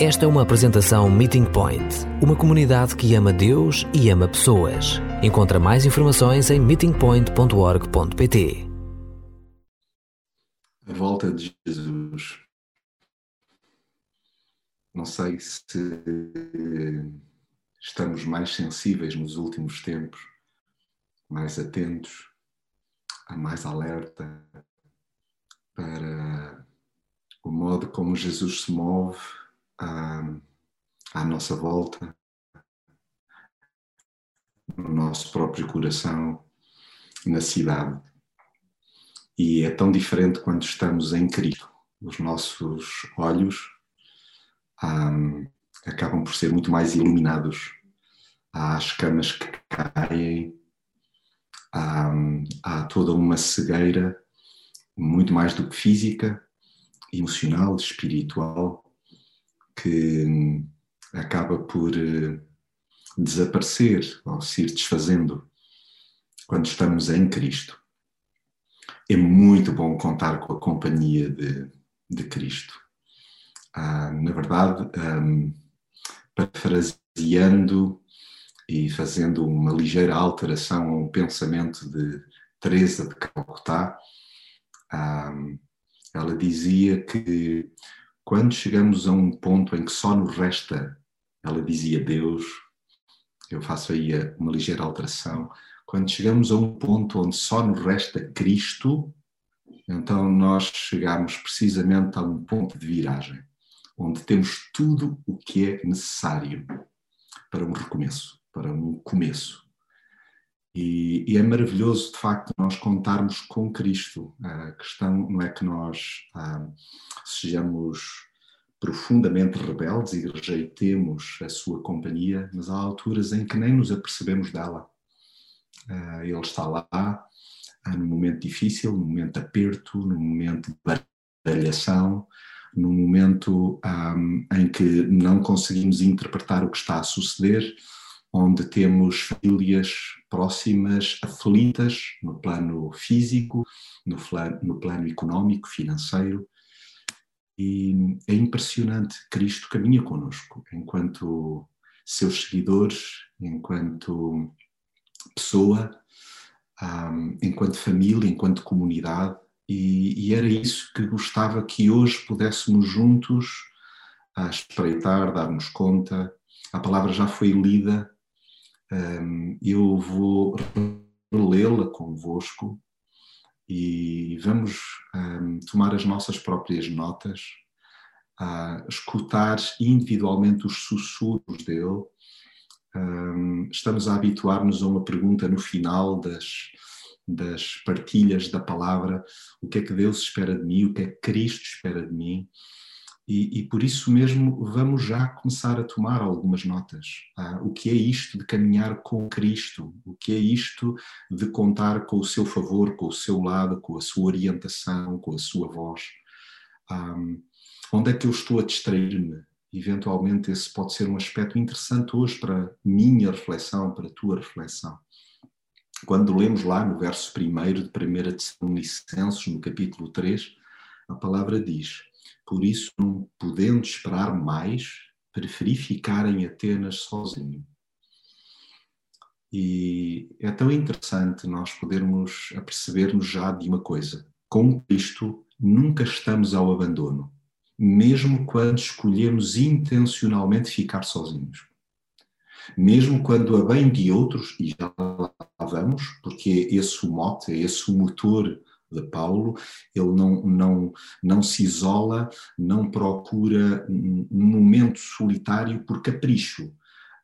Esta é uma apresentação Meeting Point, uma comunidade que ama Deus e ama pessoas. Encontra mais informações em meetingpoint.org.pt. A volta de Jesus. Não sei se estamos mais sensíveis nos últimos tempos, mais atentos, mais alerta para o modo como Jesus se move à, à nossa volta, no nosso próprio coração, na cidade. E é tão diferente quando estamos em Cristo. Os nossos olhos um, acabam por ser muito mais iluminados. Há as camas que caem, há, há toda uma cegueira, muito mais do que física, emocional, espiritual, que hum, acaba por eh, desaparecer ou se ir desfazendo quando estamos em Cristo. É muito bom contar com a companhia de, de Cristo. Ah, na verdade, um, parafraseando e fazendo uma ligeira alteração ao pensamento de Teresa de Calcutá, um, ela dizia que quando chegamos a um ponto em que só nos resta, ela dizia Deus, eu faço aí uma ligeira alteração, quando chegamos a um ponto onde só nos resta Cristo, então nós chegamos precisamente a um ponto de viragem, onde temos tudo o que é necessário para um recomeço, para um começo. E, e, é maravilhoso, de facto, nós contarmos com Cristo. A questão não é que nós ah, sejamos profundamente rebeldes e rejeitemos a sua companhia, mas há alturas em que nem nos apercebemos dela. Ah, ele está lá ah, num momento difícil, num momento de aperto, num momento de baralhação, num momento um, em que não conseguimos interpretar o que está a suceder onde temos famílias próximas aflitas no plano físico, no no plano económico, financeiro. E é impressionante, Cristo caminha conosco enquanto seus seguidores, enquanto pessoa, um, enquanto família, enquanto comunidade, e, e, era isso que gostava que hoje pudéssemos juntos a espreitar, darmos conta. A palavra já foi lida eu vou relê-la convosco e vamos tomar as nossas próprias notas, escutar individualmente os sussurros dele. estamos a habituar-nos a uma pergunta no final das, das partilhas da palavra: o que é que Deus espera de mim, o que é que Cristo espera de mim. E, e, por isso mesmo vamos já começar a tomar algumas notas. Ah, o que é isto de caminhar com Cristo? O que é isto de contar com o seu favor, com o seu lado, com a sua orientação, com a sua voz? Ah, onde é que eu estou a distrair-me? Eventualmente, esse pode ser um aspecto interessante hoje para minha reflexão, para a tua reflexão. Quando lemos lá no verso 1 de 1 Tessalonicenses, no capítulo 3, a palavra diz por isso, não podendo esperar mais, preferi ficar em Atenas sozinho. E é tão interessante nós podermos aperceber-nos já de uma coisa: com Cristo nunca estamos ao abandono, mesmo quando escolhemos intencionalmente ficar sozinhos. Mesmo quando a bem de outros, e já lá vamos, porque é esse o mote, é esse o motor de Paulo, ele não, não, não se isola, não procura um momento solitário por capricho,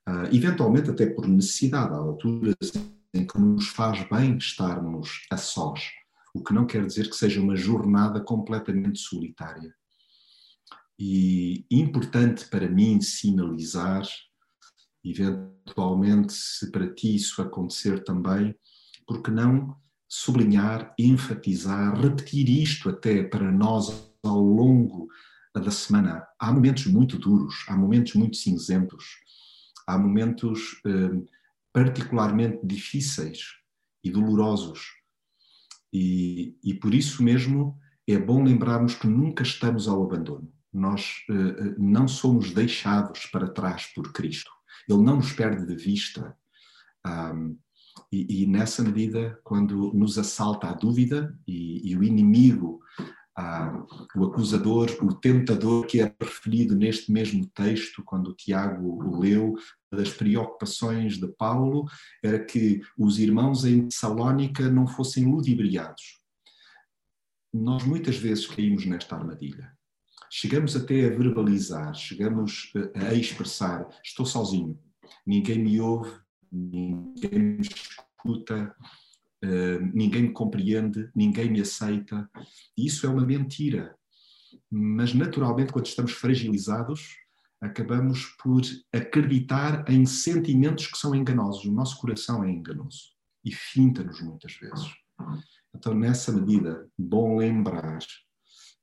uh, eventualmente até por necessidade, há alturas em que nos faz bem estarmos a sós, o que não quer dizer que seja uma jornada completamente solitária. E importante para mim sinalizar, eventualmente, se para ti isso acontecer também, porque não sublinhar, enfatizar, repetir isto até para nós ao longo da semana. Há momentos muito duros, há momentos muito cinzentos, há momentos eh, particularmente difíceis e dolorosos. E, e por isso mesmo é bom lembrarmos que nunca estamos ao abandono. nós uh, não somos deixados para trás por Cristo. Ele não nos perde de vista. Um, e, e, nessa medida, quando nos assalta a dúvida e, e o inimigo, uh, o acusador, o tentador, que é referido neste mesmo texto, quando o Tiago o leu, das preocupações de Paulo era que os irmãos em Salónica não fossem ludibriados. Nós muitas vezes caímos nesta armadilha chegamos até a verbalizar, chegamos a expressar: estou sozinho, ninguém me ouve, ninguém me escuta, eh, ninguém me compreende, ninguém me aceita. Isso é uma mentira. Mas, naturalmente, quando estamos fragilizados, acabamos por acreditar em sentimentos que são enganosos. O nosso coração é enganoso e finta-nos muitas vezes. Então, nessa medida, bom lembrar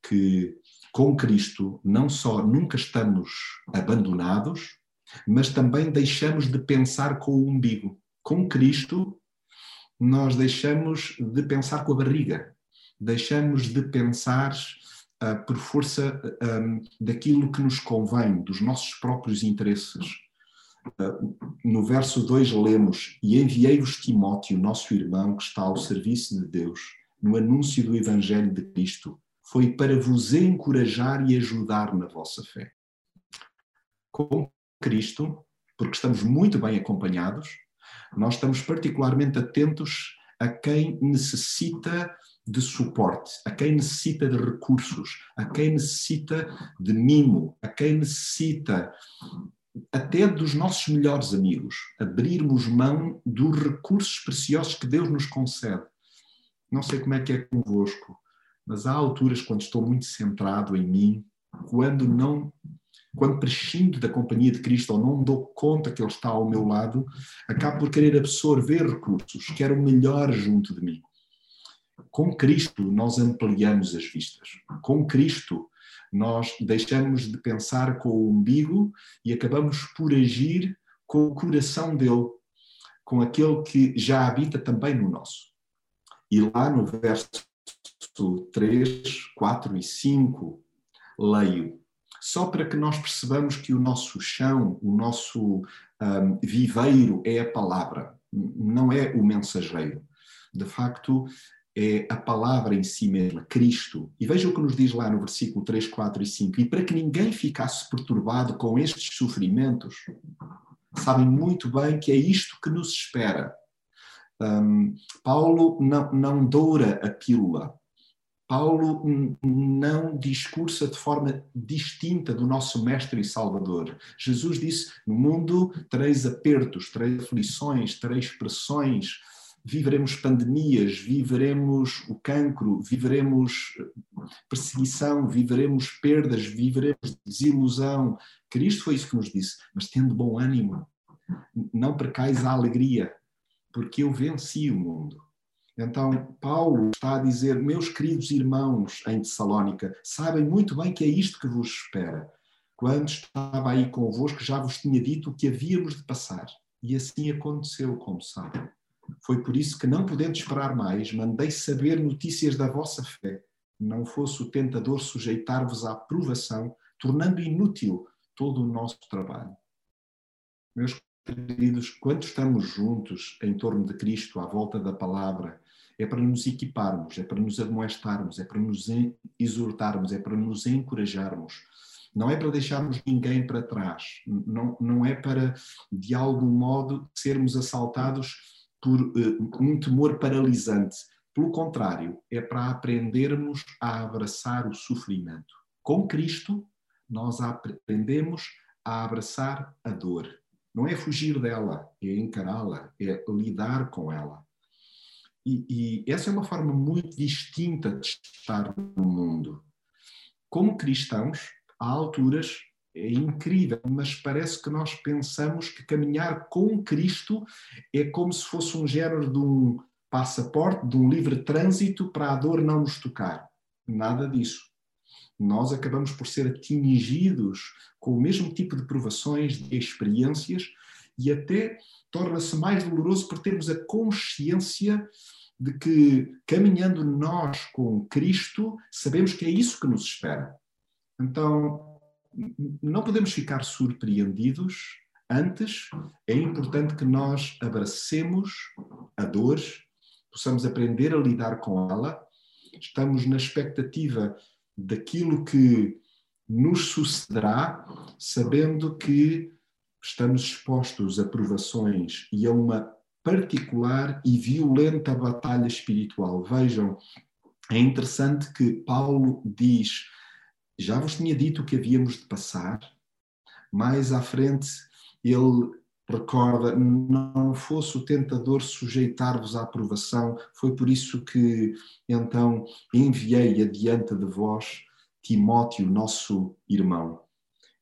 que com Cristo, não só nunca estamos abandonados, mas também deixamos de pensar com o umbigo. Com Cristo, nós deixamos de pensar com a barriga, deixamos de pensar uh, por força um, daquilo que nos convém, dos nossos próprios interesses. Uh, no verso 2 lemos: E enviei-vos Timóteo, nosso irmão, que está ao serviço de Deus, no anúncio do Evangelho de Cristo foi para vos encorajar e ajudar na vossa fé. Com Cristo, porque estamos muito bem acompanhados, nós estamos particularmente atentos a quem necessita de suporte, a quem necessita de recursos, a quem necessita de mimo, a quem necessita até dos nossos melhores amigos, abrirmos mão dos recursos preciosos que Deus nos concede. Não sei como é que é convosco, mas há alturas quando estou muito centrado em mim, quando não quando prescindo da companhia de Cristo ou não dou conta que Ele está ao meu lado, acabo por querer absorver recursos, quero o melhor junto de mim. Com Cristo, nós ampliamos as vistas. Com Cristo, nós deixamos de pensar com o umbigo e acabamos por agir com o coração dele, com aquele que já habita também no nosso. E lá no verso 3, 4 e 5, leio, só para que nós percebamos que o nosso chão, o nosso um, viveiro é a palavra, não é o mensageiro. De facto, é a palavra em si mesma, Cristo. E veja o que nos diz lá no versículo 3, 4 e 5. E para que ninguém ficasse perturbado com estes sofrimentos, sabem muito bem que é isto que nos espera. Um, Paulo não, não doura a pílula, Paulo não discursa de forma distinta do nosso Mestre e Salvador. Jesus disse: No mundo tereis apertos, tereis aflições, tereis pressões, viveremos pandemias, viveremos o cancro, viveremos perseguição, viveremos perdas, viveremos desilusão. Cristo foi isso que nos disse, mas tendo bom ânimo, não percais a alegria, porque eu venci o mundo. Então, Paulo está a dizer: Meus queridos irmãos em Tessalónica, sabem muito bem que é isto que vos espera. Quando estava aí convosco, já vos tinha dito o que havíamos de passar. E assim aconteceu, como sabem. Foi por isso que, não podendo esperar mais, mandei saber notícias da vossa fé. Não fosse o tentador sujeitar-vos à provação, tornando inútil todo o nosso trabalho. Meus queridos, quando estamos juntos em torno de Cristo, à volta da palavra, é para nos equiparmos, é para nos admoestarmos, é para nos exortarmos, é para nos encorajarmos. Não é para deixarmos ninguém para trás, não, não é para, de algum modo, sermos assaltados por uh, um temor paralisante. Pelo contrário, é para aprendermos a abraçar o sofrimento. Com Cristo, nós aprendemos a abraçar a dor. Não é fugir dela, é encará-la, é lidar com ela. E, e essa é uma forma muito distinta de estar no mundo. Como cristãos, há alturas é incrível, mas parece que nós pensamos que caminhar com Cristo é como se fosse um género de um passaporte, de um livre trânsito para a dor não nos tocar. Nada disso. Nós acabamos por ser atingidos com o mesmo tipo de provações, de experiências, e até torna-se mais doloroso por termos a consciência de que, caminhando nós com Cristo, sabemos que é isso que nos espera. Então, não podemos ficar surpreendidos. Antes, é importante que nós abracemos a dor, possamos aprender a lidar com ela. Estamos na expectativa daquilo que nos sucederá, sabendo que estamos expostos a provações e a uma particular e violenta batalha espiritual. Vejam, é interessante que Paulo diz: Já vos tinha dito que havíamos de passar. Mais à frente, ele recorda: Não fosse o tentador sujeitar-vos à aprovação, foi por isso que então enviei adiante de vós Timóteo, nosso irmão.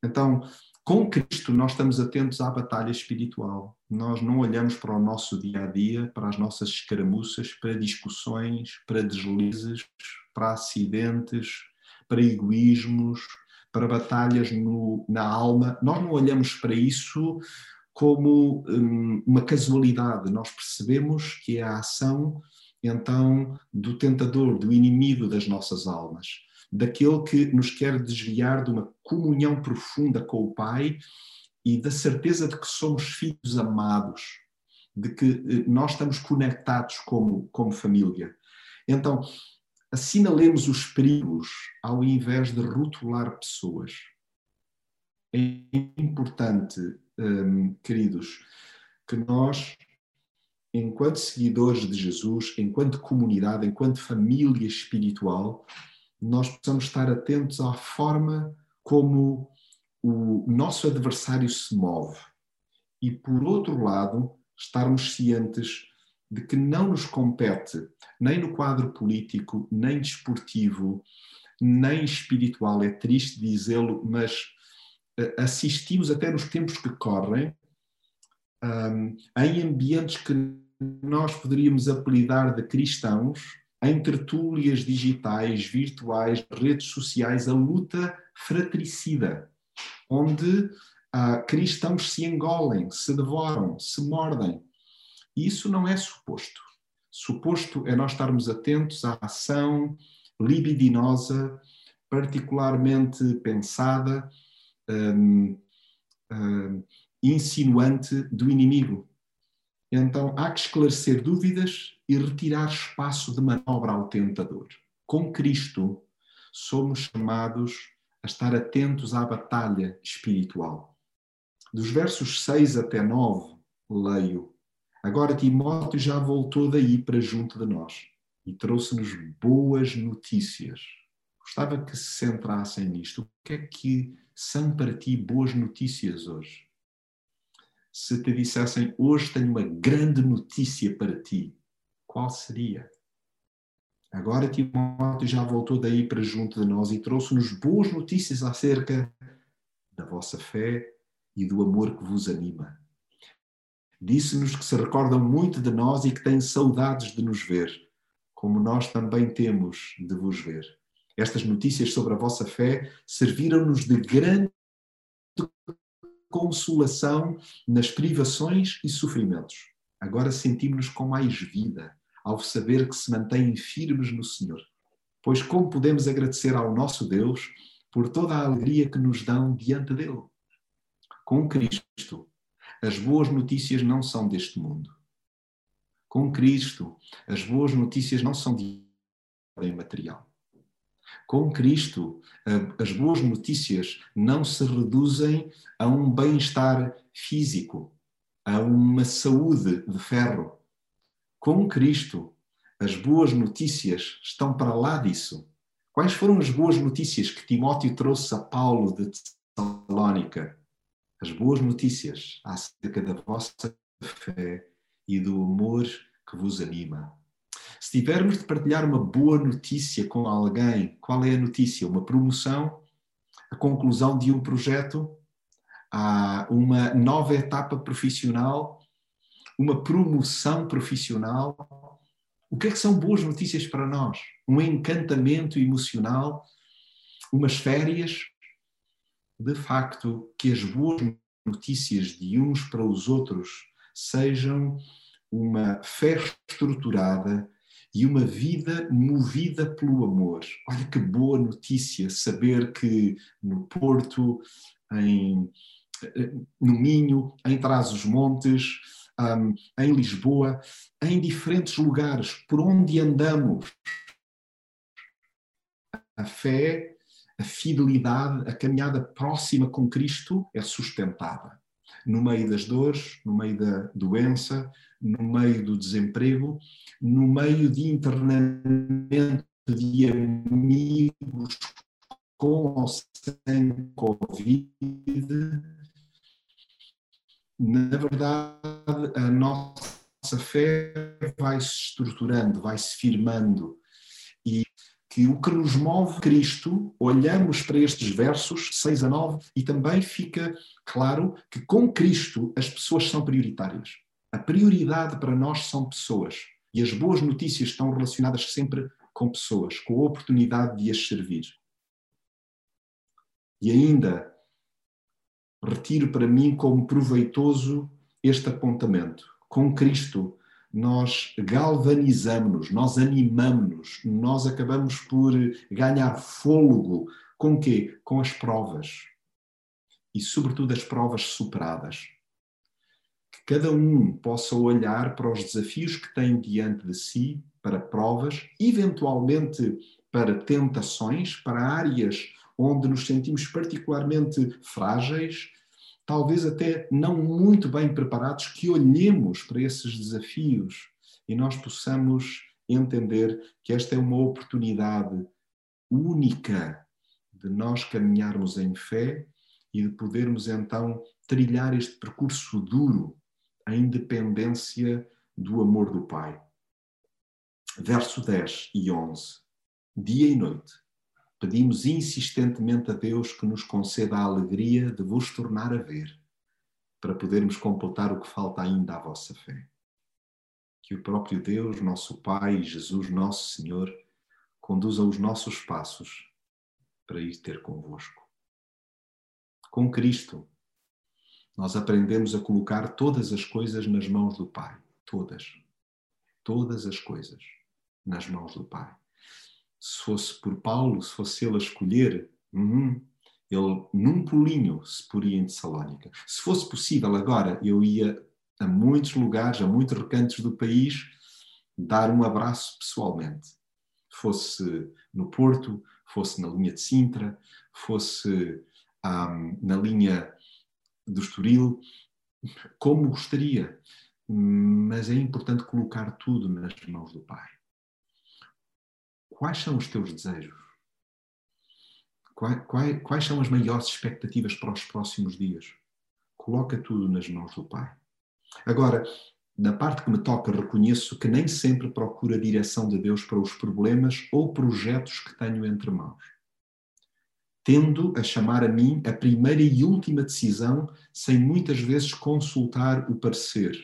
Então, com Cristo, nós estamos atentos à batalha espiritual. Nós não olhamos para o nosso dia a dia, para as nossas escaramuças, para discussões, para deslizes, para acidentes, para egoísmos, para batalhas no, na alma. Nós não olhamos para isso como hum, uma casualidade. Nós percebemos que é a ação, então, do tentador, do inimigo das nossas almas daquele que nos quer desviar de uma comunhão profunda com o Pai e da certeza de que somos filhos amados, de que eh, nós estamos conectados como, como família. Então, assinalemos os perigos ao invés de rotular pessoas. É importante, hum, queridos, que nós, enquanto seguidores de Jesus, enquanto comunidade, enquanto família espiritual, nós possamos estar atentos à forma como o nosso adversário se move. E, por outro lado, estarmos cientes de que não nos compete, nem no quadro político, nem desportivo, nem espiritual, é triste dizê-lo, mas eh, assistimos até nos tempos que correm, um, em ambientes que nós poderíamos apelidar de cristãos, em tertúlias digitais, virtuais, redes sociais, a luta fratricida, onde ah, cristãos se engolem, se devoram, se mordem. Isso não é suposto. Suposto é nós estarmos atentos à ação libidinosa, particularmente pensada, um, um, insinuante do inimigo. Então há que esclarecer dúvidas e retirar espaço de manobra ao tentador. Com Cristo, somos chamados a estar atentos à batalha espiritual. Dos versos 6 até 9, leio: Agora Timóteo já voltou daí para junto de nós e trouxe-nos boas notícias. Gostava que se centrassem nisto. O que é que são para ti boas notícias hoje? se te dissessem hoje tenho uma grande notícia para ti, qual seria? Agora Timóteo já voltou daí para junto de nós e trouxe-nos boas notícias acerca da vossa fé e do amor que vos anima. Disse-nos que se recordam muito de nós e que têm saudades de nos ver, como nós também temos de vos ver. Estas notícias sobre a vossa fé serviram-nos de grande consolação nas privações e sofrimentos. Agora sentimos-nos com mais vida ao saber que se mantêm firmes no Senhor. Pois como podemos agradecer ao nosso Deus por toda a alegria que nos dão diante dele? Com Cristo, as boas notícias não são deste mundo. Com Cristo, as boas notícias não são de ordem material. Com Cristo, as boas notícias não se reduzem a um bem-estar físico, a uma saúde de ferro. Com Cristo, as boas notícias estão para lá disso. Quais foram as boas notícias que Timóteo trouxe a Paulo de Tessalónica? As boas notícias acerca da vossa fé e do amor que vos anima. Se tivermos de partilhar uma boa notícia com alguém, qual é a notícia? Uma promoção, a conclusão de um projeto, uma nova etapa profissional, uma promoção profissional. O que é que são boas notícias para nós? Um encantamento emocional, umas férias. De facto, que as boas notícias de uns para os outros sejam uma fé estruturada e uma vida movida pelo amor. Olha que boa notícia saber que no Porto, em, no Minho, em Trás-os-Montes, um, em Lisboa, em diferentes lugares, por onde andamos, a fé, a fidelidade, a caminhada próxima com Cristo é sustentada. No meio das dores, no meio da doença, no meio do desemprego, no meio de internamento de amigos com ou sem Covid, na verdade, a nossa fé vai se estruturando, vai se firmando. E que o que nos move Cristo, olhamos para estes versos 6 a 9 e também fica claro que com Cristo as pessoas são prioritárias. A prioridade para nós são pessoas. E as boas notícias estão relacionadas sempre com pessoas, com a oportunidade de as servir. E ainda retiro para mim como proveitoso este apontamento. Com Cristo, nós galvanizamos-nos, nós animamos-nos, nós acabamos por ganhar fôlego. Com quê? Com as provas. E, sobretudo, as provas superadas que cada um possa olhar para os desafios que tem diante de si, para provas, eventualmente para tentações, para áreas onde nos sentimos particularmente frágeis, talvez até não muito bem preparados, que olhemos para esses desafios e nós possamos entender que esta é uma oportunidade única de nós caminharmos em fé e de podermos então trilhar este percurso duro em dependência do amor do Pai. Verso 10 e 11. Dia e noite, pedimos insistentemente a Deus que nos conceda a alegria de vos tornar a ver, para podermos completar o que falta ainda à vossa fé. Que o próprio Deus, nosso Pai, Jesus, nosso Senhor, conduza os nossos passos para ir ter convosco. Com Cristo, nós aprendemos a colocar todas as coisas nas mãos do Pai. Todas. Todas as coisas nas mãos do Pai. Se fosse por Paulo, se fosse ele a escolher, uhum, ele num pulinho se poria em Tessalónica. Se fosse possível agora, eu ia a muitos lugares, a muitos recantos do país, dar um abraço pessoalmente. Fosse no Porto, fosse na linha de Sintra, fosse um, na linha do Estoril, como gostaria, mas é importante colocar tudo nas mãos do Pai. Quais são os teus desejos? Quais, quais, quais são as maiores expectativas para os próximos dias? Coloca tudo nas mãos do Pai. Agora, na parte que me toca, reconheço que nem sempre procuro a direção de Deus para os problemas ou projetos que tenho entre mãos tendo a chamar a mim a primeira e última decisão sem muitas vezes consultar o parecer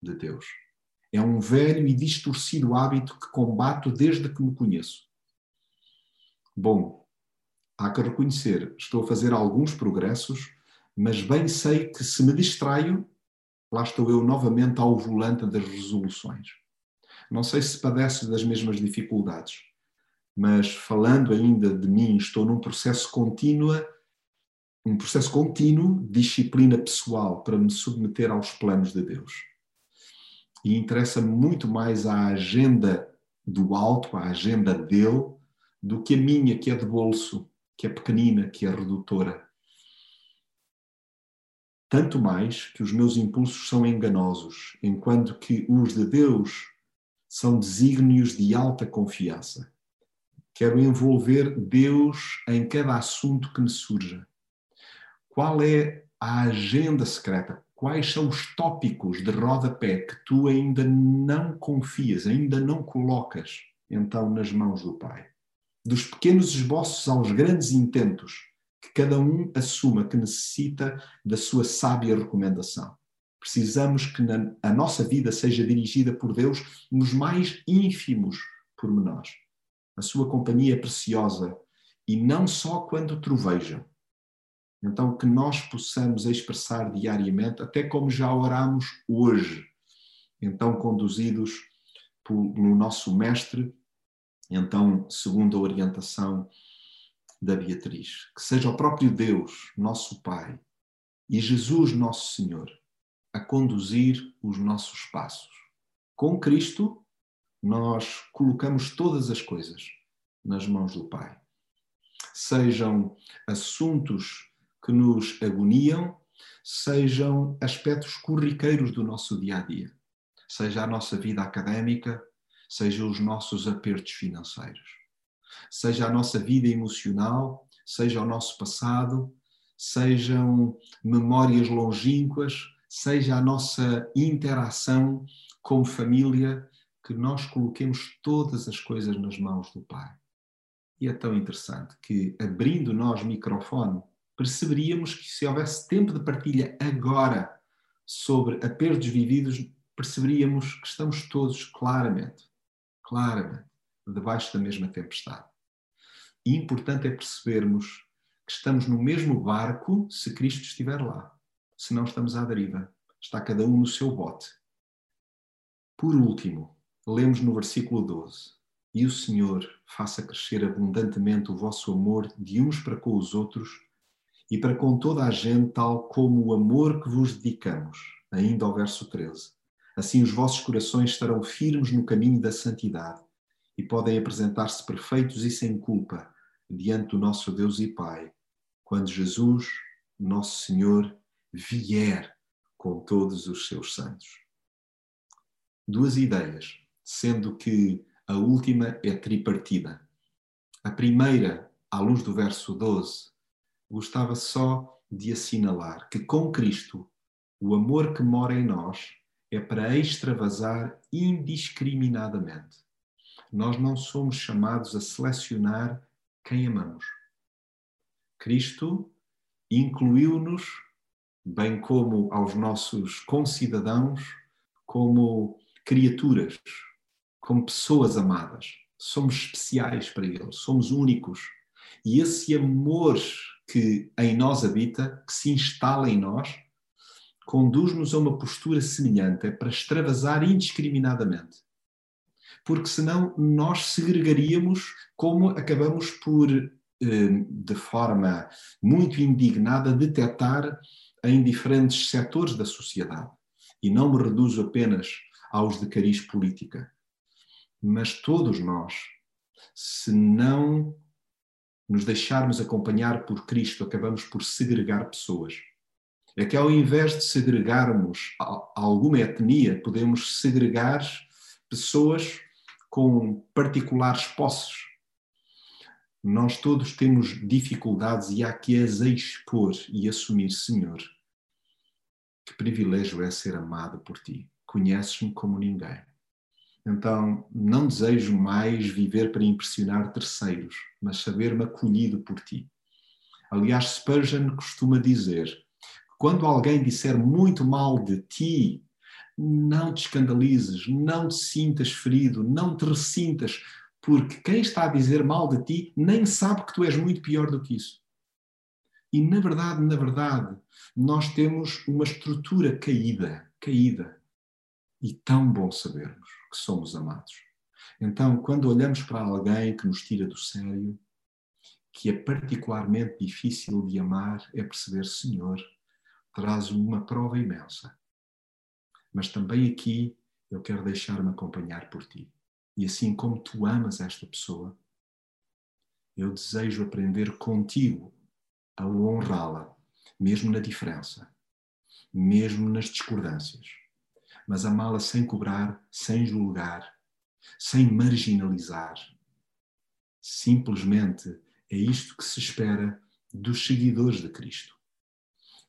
de Deus. É um velho e distorcido hábito que combato desde que me conheço. Bom, há que reconhecer, estou a fazer alguns progressos, mas bem sei que se me distraio, lá estou eu novamente ao volante das resoluções. Não sei se padece das mesmas dificuldades mas falando ainda de mim, estou num processo contínuo, um processo contínuo de disciplina pessoal para me submeter aos planos de Deus. E interessa-me muito mais a agenda do alto, a agenda dele, do que a minha, que é de bolso, que é pequenina, que é redutora. Tanto mais que os meus impulsos são enganosos, enquanto que os de Deus são desígnios de alta confiança. Quero envolver Deus em cada assunto que me surja. Qual é a agenda secreta? Quais são os tópicos de rodapé que tu ainda não confias, ainda não colocas, então, nas mãos do Pai? Dos pequenos esboços aos grandes intentos, que cada um assuma que necessita da sua sábia recomendação. Precisamos que a nossa vida seja dirigida por Deus nos mais ínfimos pormenores a sua companhia é preciosa e não só quando troveja. Então, que nós possamos expressar diariamente, até como já oramos hoje, então conduzidos no nosso mestre, então, segundo a orientação da Beatriz. Que seja o próprio Deus, nosso Pai, e Jesus, nosso Senhor, a conduzir os nossos passos. Com Cristo, nós colocamos todas as coisas nas mãos do Pai. Sejam assuntos que nos agoniam, sejam aspectos corriqueiros do nosso dia a dia, seja a nossa vida académica, seja os nossos apertos financeiros seja a nossa vida emocional, seja o nosso passado, sejam memórias longínquas, seja a nossa interação como família, que nós coloquemos todas as coisas nas mãos do Pai. E é tão interessante que, abrindo nós microfone, perceberíamos que se houvesse tempo de partilha agora sobre apertos vividos, perceberíamos que estamos todos claramente, claramente, debaixo da mesma tempestade. E importante é percebermos que estamos no mesmo barco se Cristo estiver lá. Se não estamos à deriva. Está cada um no seu bote. Por último, lemos no versículo 12: E o Senhor faça crescer abundantemente o vosso amor de uns para com os outros e para com toda a gente, tal como o amor que vos dedicamos. Ainda ao verso 13. Assim os vossos corações estarão firmes no caminho da santidade e podem apresentar-se perfeitos e sem culpa diante do nosso Deus e Pai, quando Jesus, nosso Senhor, vier com todos os seus santos. Duas ideias, sendo que a última é tripartida. A primeira, à luz do verso 12, gostava só de assinalar que com Cristo o amor que mora em nós é para extravasar indiscriminadamente. Nós não somos chamados a selecionar quem amamos. Cristo incluiu-nos, bem como aos nossos concidadãos, como criaturas, como pessoas amadas. Somos especiais para Ele, somos únicos. E esse amor que em nós habita, que se instala em nós, conduz-nos a uma postura semelhante, é para extravasar indiscriminadamente porque senão nós segregaríamos como acabamos por, eh, de forma muito indignada, detectar em diferentes setores da sociedade. E não me reduzo apenas aos de cariz política, mas todos nós, se não nos deixarmos acompanhar por Cristo, acabamos por segregar pessoas. É que ao invés de segregarmos alguma etnia, podemos segregar pessoas com particulares posses. Nós todos temos dificuldades e há que as expor e assumir, Senhor. Que privilégio é ser amado por ti. Conheces-me como ninguém. Então, não desejo mais viver para impressionar terceiros, mas saber-me acolhido por ti. Aliás, Spurgeon costuma dizer: quando alguém disser muito mal de ti, não te escandalizes, não te sintas ferido, não te ressintas, porque quem está a dizer mal de ti nem sabe que tu és muito pior do que isso. E na verdade, na verdade, nós temos uma estrutura caída, caída. E tão bom sabermos que somos amados. Então, quando olhamos para alguém que nos tira do sério, que é particularmente difícil de amar, é perceber, Senhor, traz uma prova imensa mas também aqui eu quero deixar-me acompanhar por ti. E assim como tu amas esta pessoa, eu desejo aprender contigo a honrá-la, mesmo na diferença, mesmo nas discordâncias, mas amá-la sem cobrar, sem julgar, sem marginalizar. Simplesmente é isto que se espera dos seguidores de Cristo.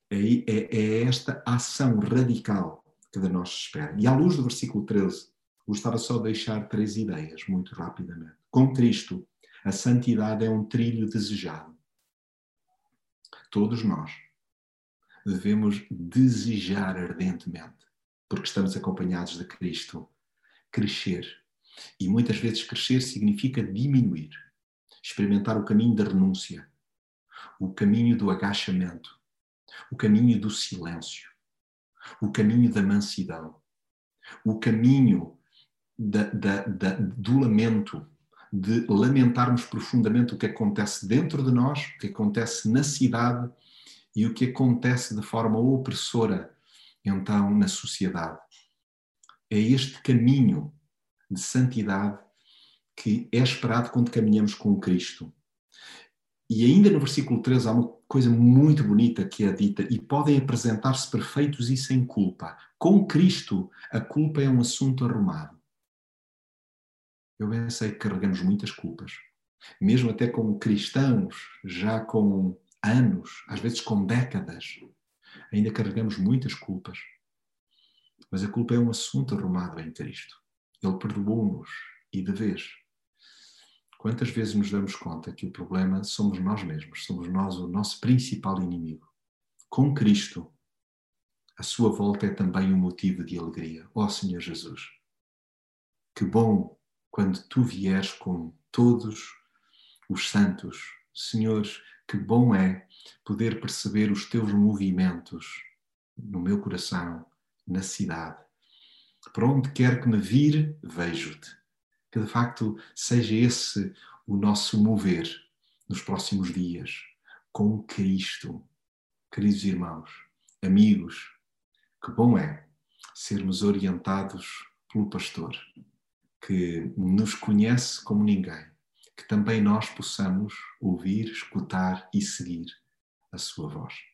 É, é, é esta ação radical que de nós se espera. E à luz do versículo 13, gostava só de deixar três ideias muito rapidamente. Com Cristo, a santidade é um trilho desejado. Todos nós devemos desejar ardentemente, porque estamos acompanhados de Cristo, crescer. E muitas vezes crescer significa diminuir, experimentar o caminho da renúncia, o caminho do agachamento, o caminho do silêncio o caminho da mansidão, o caminho da, da, da, do lamento, de lamentarmos profundamente o que acontece dentro de nós, o que acontece na cidade e o que acontece de forma opressora, então, na sociedade. É este caminho de santidade que é esperado quando caminhamos com Cristo. E ainda no versículo 13 há uma coisa muito bonita que é dita: e podem apresentar-se perfeitos e sem culpa. Com Cristo, a culpa é um assunto arrumado. Eu bem sei que carregamos muitas culpas, mesmo até como cristãos, já com anos, às vezes com décadas, ainda carregamos muitas culpas. Mas a culpa é um assunto arrumado em Cristo. Ele perdoou-nos e de vez. Quantas vezes nos damos conta que o problema somos nós mesmos, somos nós o nosso principal inimigo? Com Cristo, a sua volta é também um motivo de alegria. Ó oh, Senhor Jesus, que bom quando tu vieres com todos os santos. Senhor, que bom é poder perceber os teus movimentos no meu coração, na cidade. Por onde quer que me vir, vejo-te. Que de facto seja esse o nosso mover nos próximos dias, com Cristo. Queridos irmãos, amigos, que bom é sermos orientados pelo pastor, que nos conhece como ninguém, que também nós possamos ouvir, escutar e seguir a sua voz.